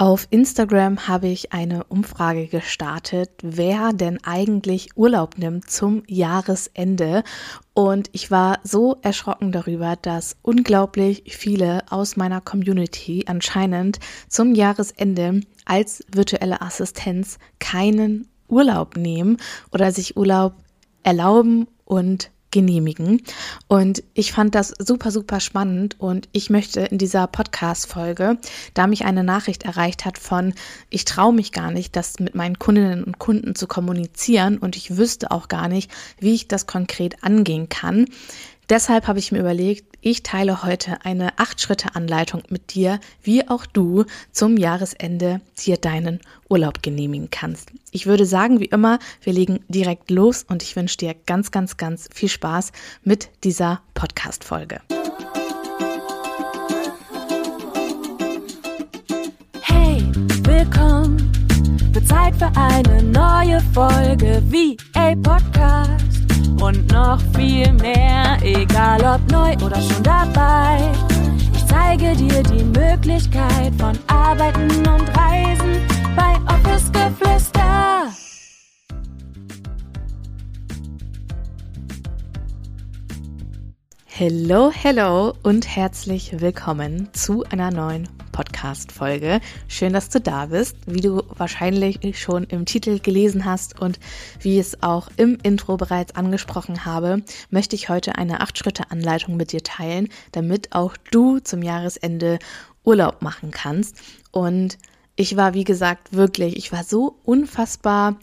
Auf Instagram habe ich eine Umfrage gestartet, wer denn eigentlich Urlaub nimmt zum Jahresende. Und ich war so erschrocken darüber, dass unglaublich viele aus meiner Community anscheinend zum Jahresende als virtuelle Assistenz keinen Urlaub nehmen oder sich Urlaub erlauben und genehmigen. Und ich fand das super, super spannend. Und ich möchte in dieser Podcast-Folge, da mich eine Nachricht erreicht hat von, ich traue mich gar nicht, das mit meinen Kundinnen und Kunden zu kommunizieren. Und ich wüsste auch gar nicht, wie ich das konkret angehen kann, Deshalb habe ich mir überlegt, ich teile heute eine 8-Schritte-Anleitung mit dir, wie auch du zum Jahresende dir deinen Urlaub genehmigen kannst. Ich würde sagen, wie immer, wir legen direkt los und ich wünsche dir ganz, ganz, ganz viel Spaß mit dieser Podcast-Folge. Hey, willkommen. Wird Zeit für eine neue Folge wie a Podcast und noch viel mehr, egal ob neu oder schon dabei. Ich zeige dir die Möglichkeit von Arbeiten und Reisen bei Office Geflüster. Hello, hello und herzlich willkommen zu einer neuen Podcast-Folge. Schön, dass du da bist. Wie du wahrscheinlich schon im Titel gelesen hast und wie es auch im Intro bereits angesprochen habe, möchte ich heute eine 8-Schritte-Anleitung mit dir teilen, damit auch du zum Jahresende Urlaub machen kannst. Und ich war, wie gesagt, wirklich, ich war so unfassbar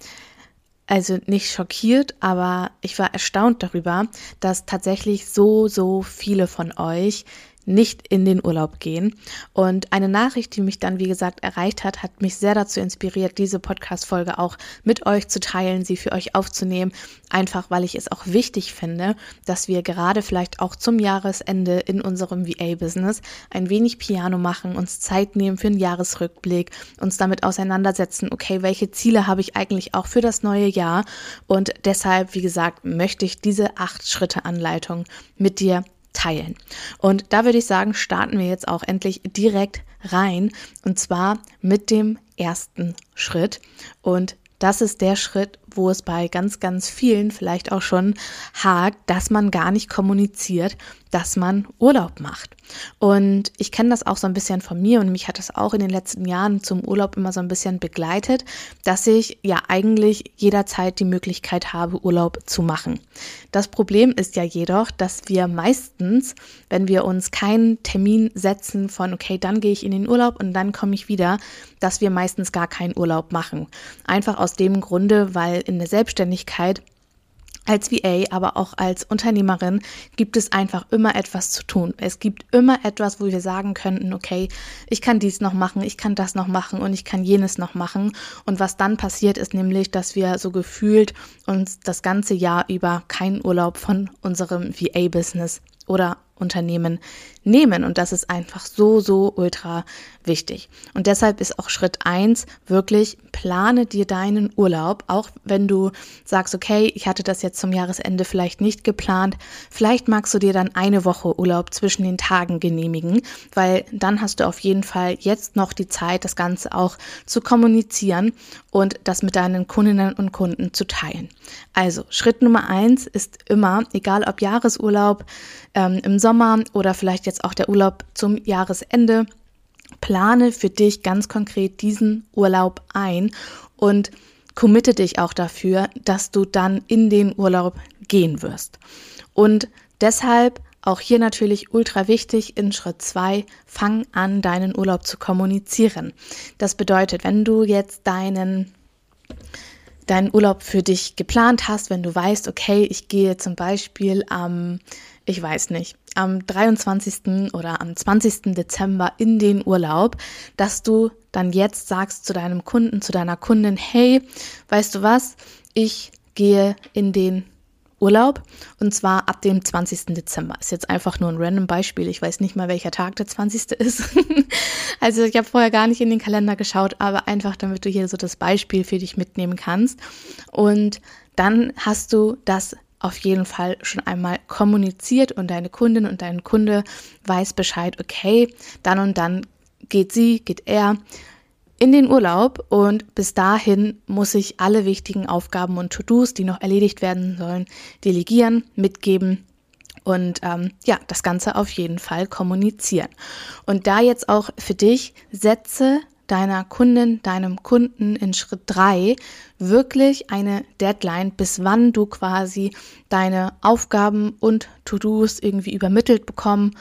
also nicht schockiert, aber ich war erstaunt darüber, dass tatsächlich so, so viele von euch nicht in den Urlaub gehen. Und eine Nachricht, die mich dann, wie gesagt, erreicht hat, hat mich sehr dazu inspiriert, diese Podcast-Folge auch mit euch zu teilen, sie für euch aufzunehmen. Einfach, weil ich es auch wichtig finde, dass wir gerade vielleicht auch zum Jahresende in unserem VA-Business ein wenig Piano machen, uns Zeit nehmen für einen Jahresrückblick, uns damit auseinandersetzen, okay, welche Ziele habe ich eigentlich auch für das neue Jahr? Und deshalb, wie gesagt, möchte ich diese acht Schritte Anleitung mit dir teilen. Und da würde ich sagen, starten wir jetzt auch endlich direkt rein und zwar mit dem ersten Schritt. Und das ist der Schritt, wo es bei ganz, ganz vielen vielleicht auch schon hakt, dass man gar nicht kommuniziert, dass man Urlaub macht. Und ich kenne das auch so ein bisschen von mir und mich hat das auch in den letzten Jahren zum Urlaub immer so ein bisschen begleitet, dass ich ja eigentlich jederzeit die Möglichkeit habe, Urlaub zu machen. Das Problem ist ja jedoch, dass wir meistens, wenn wir uns keinen Termin setzen von, okay, dann gehe ich in den Urlaub und dann komme ich wieder, dass wir meistens gar keinen Urlaub machen. Einfach aus dem Grunde, weil in der Selbstständigkeit als VA, aber auch als Unternehmerin gibt es einfach immer etwas zu tun. Es gibt immer etwas, wo wir sagen könnten, okay, ich kann dies noch machen, ich kann das noch machen und ich kann jenes noch machen. Und was dann passiert, ist nämlich, dass wir so gefühlt uns das ganze Jahr über keinen Urlaub von unserem VA-Business oder Unternehmen nehmen. Und das ist einfach so, so ultra wichtig. Und deshalb ist auch Schritt eins wirklich, plane dir deinen Urlaub, auch wenn du sagst, okay, ich hatte das jetzt zum Jahresende vielleicht nicht geplant. Vielleicht magst du dir dann eine Woche Urlaub zwischen den Tagen genehmigen, weil dann hast du auf jeden Fall jetzt noch die Zeit, das Ganze auch zu kommunizieren und das mit deinen Kundinnen und Kunden zu teilen. Also Schritt Nummer eins ist immer, egal ob Jahresurlaub ähm, im Sommer oder vielleicht jetzt auch der Urlaub zum Jahresende, plane für dich ganz konkret diesen Urlaub ein und committe dich auch dafür, dass du dann in den Urlaub gehen wirst. Und deshalb auch hier natürlich ultra wichtig in Schritt zwei fang an, deinen Urlaub zu kommunizieren. Das bedeutet, wenn du jetzt deinen deinen Urlaub für dich geplant hast, wenn du weißt, okay, ich gehe zum Beispiel am, ich weiß nicht, am 23. oder am 20. Dezember in den Urlaub, dass du dann jetzt sagst zu deinem Kunden, zu deiner Kundin, hey, weißt du was, ich gehe in den Urlaub und zwar ab dem 20. Dezember. Ist jetzt einfach nur ein random Beispiel. Ich weiß nicht mal, welcher Tag der 20. ist. also ich habe vorher gar nicht in den Kalender geschaut, aber einfach, damit du hier so das Beispiel für dich mitnehmen kannst. Und dann hast du das auf jeden Fall schon einmal kommuniziert und deine Kundin und dein Kunde weiß Bescheid, okay, dann und dann geht sie, geht er in den Urlaub und bis dahin muss ich alle wichtigen Aufgaben und To-Dos, die noch erledigt werden sollen, delegieren, mitgeben und ähm, ja, das Ganze auf jeden Fall kommunizieren. Und da jetzt auch für dich, setze deiner Kundin, deinem Kunden in Schritt drei wirklich eine Deadline, bis wann du quasi deine Aufgaben und To-Dos irgendwie übermittelt bekommen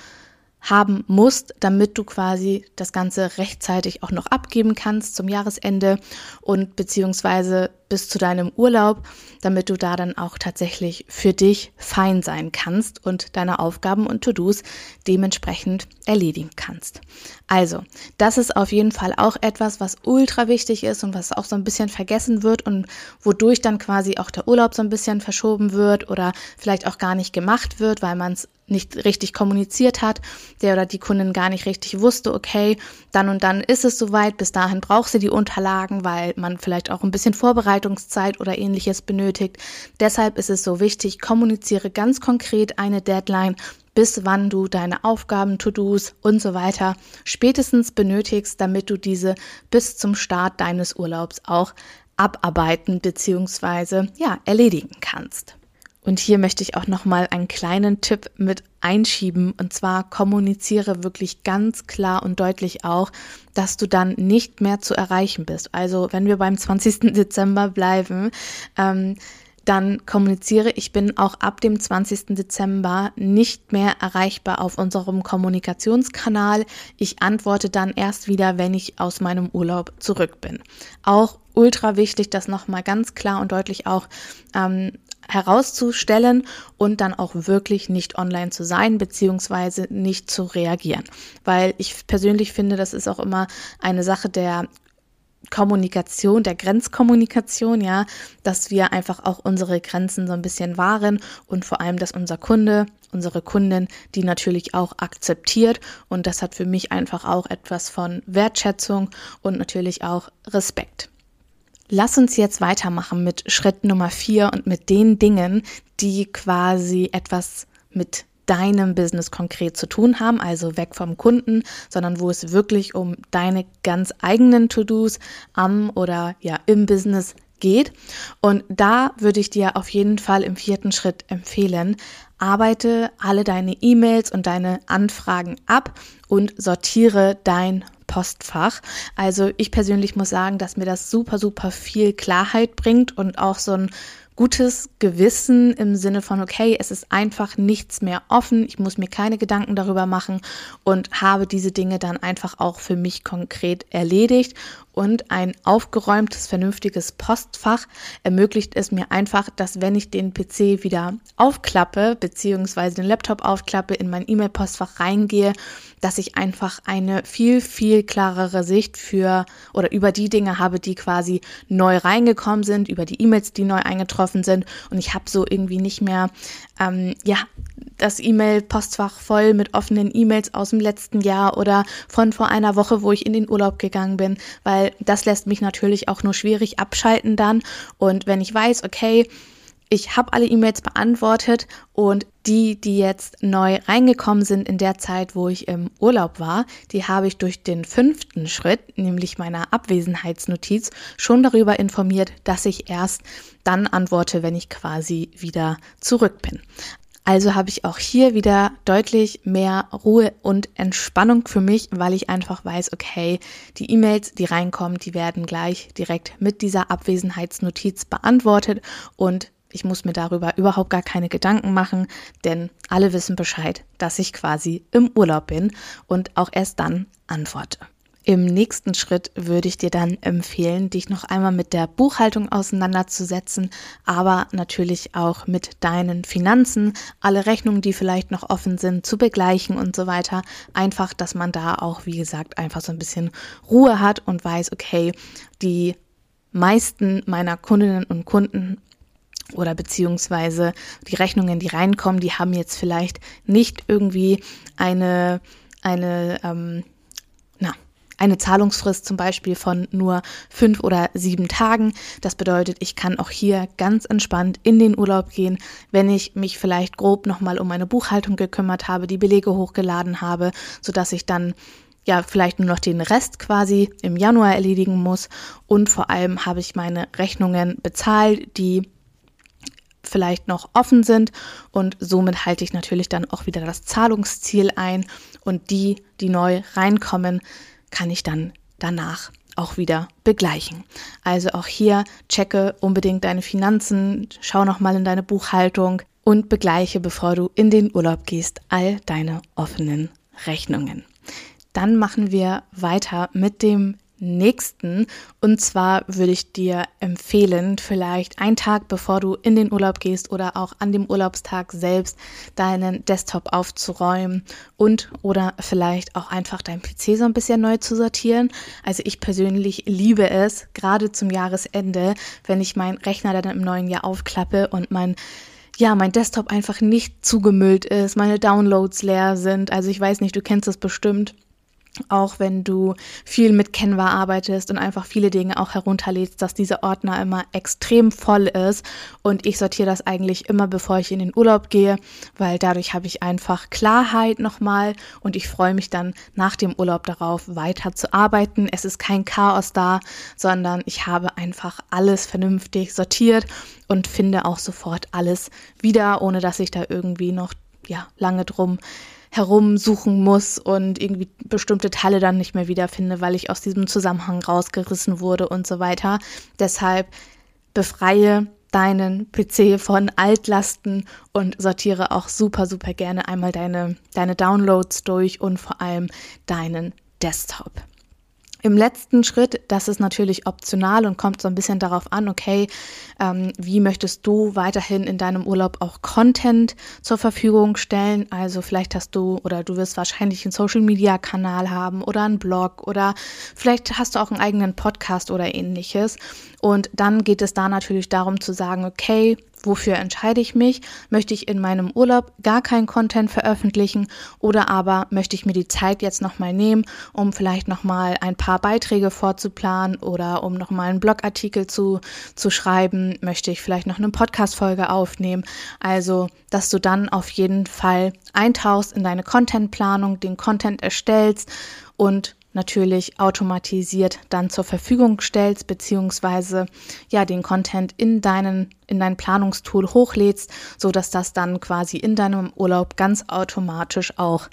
haben musst, damit du quasi das Ganze rechtzeitig auch noch abgeben kannst zum Jahresende und beziehungsweise bis zu deinem Urlaub, damit du da dann auch tatsächlich für dich fein sein kannst und deine Aufgaben und To-Dos dementsprechend erledigen kannst. Also, das ist auf jeden Fall auch etwas, was ultra wichtig ist und was auch so ein bisschen vergessen wird und wodurch dann quasi auch der Urlaub so ein bisschen verschoben wird oder vielleicht auch gar nicht gemacht wird, weil man es nicht richtig kommuniziert hat, der oder die Kundin gar nicht richtig wusste, okay, dann und dann ist es soweit, bis dahin braucht sie die Unterlagen, weil man vielleicht auch ein bisschen Vorbereitungszeit oder ähnliches benötigt. Deshalb ist es so wichtig, kommuniziere ganz konkret eine Deadline, bis wann du deine Aufgaben, To-Dos und so weiter spätestens benötigst, damit du diese bis zum Start deines Urlaubs auch abarbeiten bzw. ja, erledigen kannst. Und hier möchte ich auch noch mal einen kleinen Tipp mit einschieben und zwar kommuniziere wirklich ganz klar und deutlich auch, dass du dann nicht mehr zu erreichen bist. Also wenn wir beim 20. Dezember bleiben, ähm, dann kommuniziere, ich bin auch ab dem 20. Dezember nicht mehr erreichbar auf unserem Kommunikationskanal. Ich antworte dann erst wieder, wenn ich aus meinem Urlaub zurück bin. Auch ultra wichtig, das nochmal ganz klar und deutlich auch ähm, herauszustellen und dann auch wirklich nicht online zu sein, beziehungsweise nicht zu reagieren. Weil ich persönlich finde, das ist auch immer eine Sache der Kommunikation, der Grenzkommunikation, ja, dass wir einfach auch unsere Grenzen so ein bisschen wahren und vor allem, dass unser Kunde, unsere Kundin, die natürlich auch akzeptiert und das hat für mich einfach auch etwas von Wertschätzung und natürlich auch Respekt. Lass uns jetzt weitermachen mit Schritt Nummer vier und mit den Dingen, die quasi etwas mit deinem Business konkret zu tun haben, also weg vom Kunden, sondern wo es wirklich um deine ganz eigenen To-Dos am oder ja im Business geht. Und da würde ich dir auf jeden Fall im vierten Schritt empfehlen, arbeite alle deine E-Mails und deine Anfragen ab und sortiere dein Postfach. Also ich persönlich muss sagen, dass mir das super, super viel Klarheit bringt und auch so ein gutes Gewissen im Sinne von, okay, es ist einfach nichts mehr offen, ich muss mir keine Gedanken darüber machen und habe diese Dinge dann einfach auch für mich konkret erledigt und ein aufgeräumtes, vernünftiges Postfach ermöglicht es mir einfach, dass wenn ich den PC wieder aufklappe, beziehungsweise den Laptop aufklappe, in mein E-Mail-Postfach reingehe, dass ich einfach eine viel, viel klarere Sicht für oder über die Dinge habe, die quasi neu reingekommen sind, über die E-Mails, die neu eingetroffen sind. Und ich habe so irgendwie nicht mehr, ähm, ja, das E-Mail-Postfach voll mit offenen E-Mails aus dem letzten Jahr oder von vor einer Woche, wo ich in den Urlaub gegangen bin, weil das lässt mich natürlich auch nur schwierig abschalten dann. Und wenn ich weiß, okay, ich habe alle E-Mails beantwortet und die, die jetzt neu reingekommen sind in der Zeit, wo ich im Urlaub war, die habe ich durch den fünften Schritt, nämlich meiner Abwesenheitsnotiz, schon darüber informiert, dass ich erst dann antworte, wenn ich quasi wieder zurück bin. Also habe ich auch hier wieder deutlich mehr Ruhe und Entspannung für mich, weil ich einfach weiß, okay, die E-Mails, die reinkommen, die werden gleich direkt mit dieser Abwesenheitsnotiz beantwortet und ich muss mir darüber überhaupt gar keine Gedanken machen, denn alle wissen Bescheid, dass ich quasi im Urlaub bin und auch erst dann antworte. Im nächsten Schritt würde ich dir dann empfehlen, dich noch einmal mit der Buchhaltung auseinanderzusetzen, aber natürlich auch mit deinen Finanzen, alle Rechnungen, die vielleicht noch offen sind, zu begleichen und so weiter. Einfach, dass man da auch, wie gesagt, einfach so ein bisschen Ruhe hat und weiß, okay, die meisten meiner Kundinnen und Kunden oder beziehungsweise die Rechnungen, die reinkommen, die haben jetzt vielleicht nicht irgendwie eine, eine, ähm, eine Zahlungsfrist zum Beispiel von nur fünf oder sieben Tagen. Das bedeutet, ich kann auch hier ganz entspannt in den Urlaub gehen, wenn ich mich vielleicht grob nochmal um meine Buchhaltung gekümmert habe, die Belege hochgeladen habe, sodass ich dann ja vielleicht nur noch den Rest quasi im Januar erledigen muss und vor allem habe ich meine Rechnungen bezahlt, die vielleicht noch offen sind und somit halte ich natürlich dann auch wieder das Zahlungsziel ein und die, die neu reinkommen, kann ich dann danach auch wieder begleichen. Also auch hier checke unbedingt deine Finanzen, schau noch mal in deine Buchhaltung und begleiche, bevor du in den Urlaub gehst, all deine offenen Rechnungen. Dann machen wir weiter mit dem nächsten. Und zwar würde ich dir empfehlen, vielleicht einen Tag bevor du in den Urlaub gehst oder auch an dem Urlaubstag selbst deinen Desktop aufzuräumen und oder vielleicht auch einfach dein PC so ein bisschen neu zu sortieren. Also ich persönlich liebe es, gerade zum Jahresende, wenn ich meinen Rechner dann im neuen Jahr aufklappe und mein ja, mein Desktop einfach nicht zugemüllt ist, meine Downloads leer sind. Also ich weiß nicht, du kennst das bestimmt auch wenn du viel mit Canva arbeitest und einfach viele Dinge auch herunterlädst, dass dieser Ordner immer extrem voll ist. Und ich sortiere das eigentlich immer, bevor ich in den Urlaub gehe, weil dadurch habe ich einfach Klarheit nochmal und ich freue mich dann nach dem Urlaub darauf, weiter zu arbeiten. Es ist kein Chaos da, sondern ich habe einfach alles vernünftig sortiert und finde auch sofort alles wieder, ohne dass ich da irgendwie noch ja, lange drum herumsuchen muss und irgendwie bestimmte Teile dann nicht mehr wiederfinde, weil ich aus diesem Zusammenhang rausgerissen wurde und so weiter. Deshalb befreie deinen PC von Altlasten und sortiere auch super, super gerne einmal deine, deine Downloads durch und vor allem deinen Desktop. Im letzten Schritt, das ist natürlich optional und kommt so ein bisschen darauf an, okay, ähm, wie möchtest du weiterhin in deinem Urlaub auch Content zur Verfügung stellen? Also vielleicht hast du oder du wirst wahrscheinlich einen Social-Media-Kanal haben oder einen Blog oder vielleicht hast du auch einen eigenen Podcast oder ähnliches. Und dann geht es da natürlich darum zu sagen, okay, wofür entscheide ich mich? Möchte ich in meinem Urlaub gar keinen Content veröffentlichen oder aber möchte ich mir die Zeit jetzt nochmal nehmen, um vielleicht nochmal ein paar Beiträge vorzuplanen oder um nochmal einen Blogartikel zu, zu schreiben? Möchte ich vielleicht noch eine Podcast-Folge aufnehmen? Also, dass du dann auf jeden Fall eintauchst in deine Contentplanung, den Content erstellst und natürlich automatisiert dann zur Verfügung stellst, beziehungsweise ja den Content in deinen, in dein Planungstool hochlädst, so dass das dann quasi in deinem Urlaub ganz automatisch auch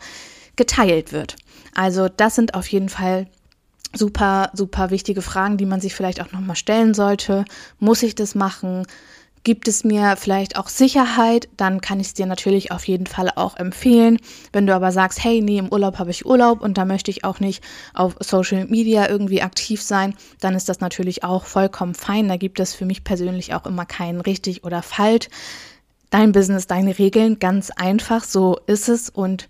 geteilt wird. Also das sind auf jeden Fall super, super wichtige Fragen, die man sich vielleicht auch nochmal stellen sollte. Muss ich das machen? Gibt es mir vielleicht auch Sicherheit, dann kann ich es dir natürlich auf jeden Fall auch empfehlen. Wenn du aber sagst, hey, nee, im Urlaub habe ich Urlaub und da möchte ich auch nicht auf Social Media irgendwie aktiv sein, dann ist das natürlich auch vollkommen fein. Da gibt es für mich persönlich auch immer keinen richtig oder falsch. Dein Business, deine Regeln, ganz einfach, so ist es und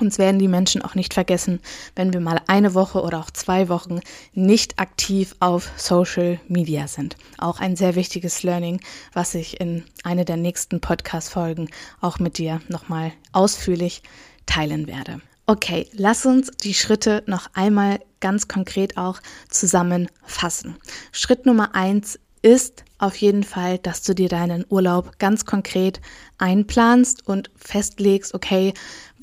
uns werden die Menschen auch nicht vergessen, wenn wir mal eine Woche oder auch zwei Wochen nicht aktiv auf Social Media sind. Auch ein sehr wichtiges Learning, was ich in einer der nächsten Podcast-Folgen auch mit dir nochmal ausführlich teilen werde. Okay, lass uns die Schritte noch einmal ganz konkret auch zusammenfassen. Schritt Nummer eins ist auf jeden Fall, dass du dir deinen Urlaub ganz konkret einplanst und festlegst, okay,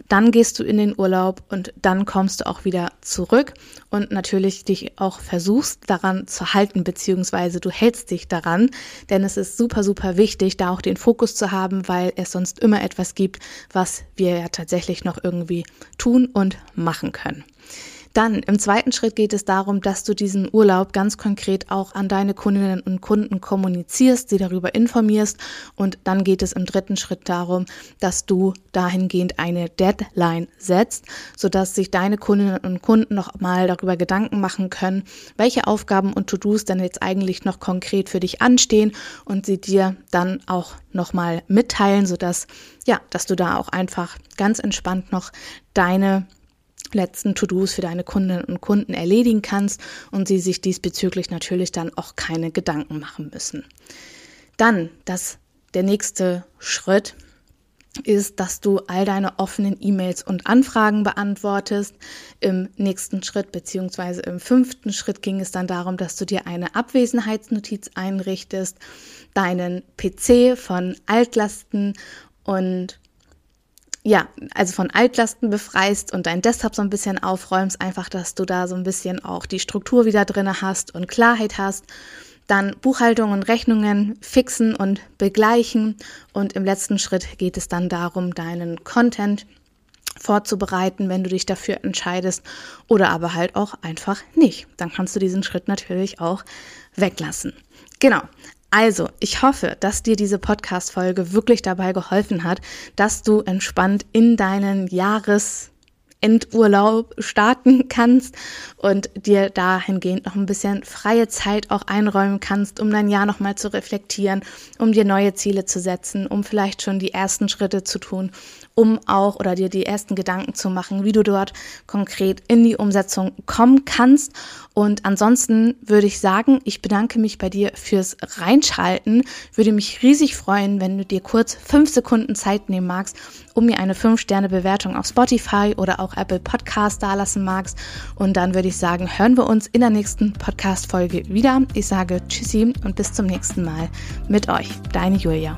dann gehst du in den Urlaub und dann kommst du auch wieder zurück und natürlich dich auch versuchst daran zu halten, beziehungsweise du hältst dich daran, denn es ist super, super wichtig, da auch den Fokus zu haben, weil es sonst immer etwas gibt, was wir ja tatsächlich noch irgendwie tun und machen können. Dann im zweiten Schritt geht es darum, dass du diesen Urlaub ganz konkret auch an deine Kundinnen und Kunden kommunizierst, sie darüber informierst. Und dann geht es im dritten Schritt darum, dass du dahingehend eine Deadline setzt, sodass sich deine Kundinnen und Kunden noch mal darüber Gedanken machen können, welche Aufgaben und To-Dos denn jetzt eigentlich noch konkret für dich anstehen und sie dir dann auch noch mal mitteilen, sodass ja, dass du da auch einfach ganz entspannt noch deine letzten To-Dos für deine Kundinnen und Kunden erledigen kannst und sie sich diesbezüglich natürlich dann auch keine Gedanken machen müssen. Dann das, der nächste Schritt ist, dass du all deine offenen E-Mails und Anfragen beantwortest. Im nächsten Schritt beziehungsweise im fünften Schritt ging es dann darum, dass du dir eine Abwesenheitsnotiz einrichtest, deinen PC von Altlasten und ja, also von Altlasten befreist und dein Desktop so ein bisschen aufräumst, einfach, dass du da so ein bisschen auch die Struktur wieder drinne hast und Klarheit hast. Dann Buchhaltung und Rechnungen fixen und begleichen. Und im letzten Schritt geht es dann darum, deinen Content vorzubereiten, wenn du dich dafür entscheidest oder aber halt auch einfach nicht. Dann kannst du diesen Schritt natürlich auch weglassen. Genau. Also, ich hoffe, dass dir diese Podcast-Folge wirklich dabei geholfen hat, dass du entspannt in deinen Jahres Endurlaub starten kannst und dir dahingehend noch ein bisschen freie Zeit auch einräumen kannst, um dein Jahr nochmal zu reflektieren, um dir neue Ziele zu setzen, um vielleicht schon die ersten Schritte zu tun um auch oder dir die ersten Gedanken zu machen, wie du dort konkret in die Umsetzung kommen kannst. Und ansonsten würde ich sagen, ich bedanke mich bei dir fürs Reinschalten. Würde mich riesig freuen, wenn du dir kurz fünf Sekunden Zeit nehmen magst, um mir eine 5-Sterne-Bewertung auf Spotify oder auch Apple Podcast dalassen magst. Und dann würde ich sagen, hören wir uns in der nächsten Podcast-Folge wieder. Ich sage Tschüssi und bis zum nächsten Mal mit euch. Deine Julia.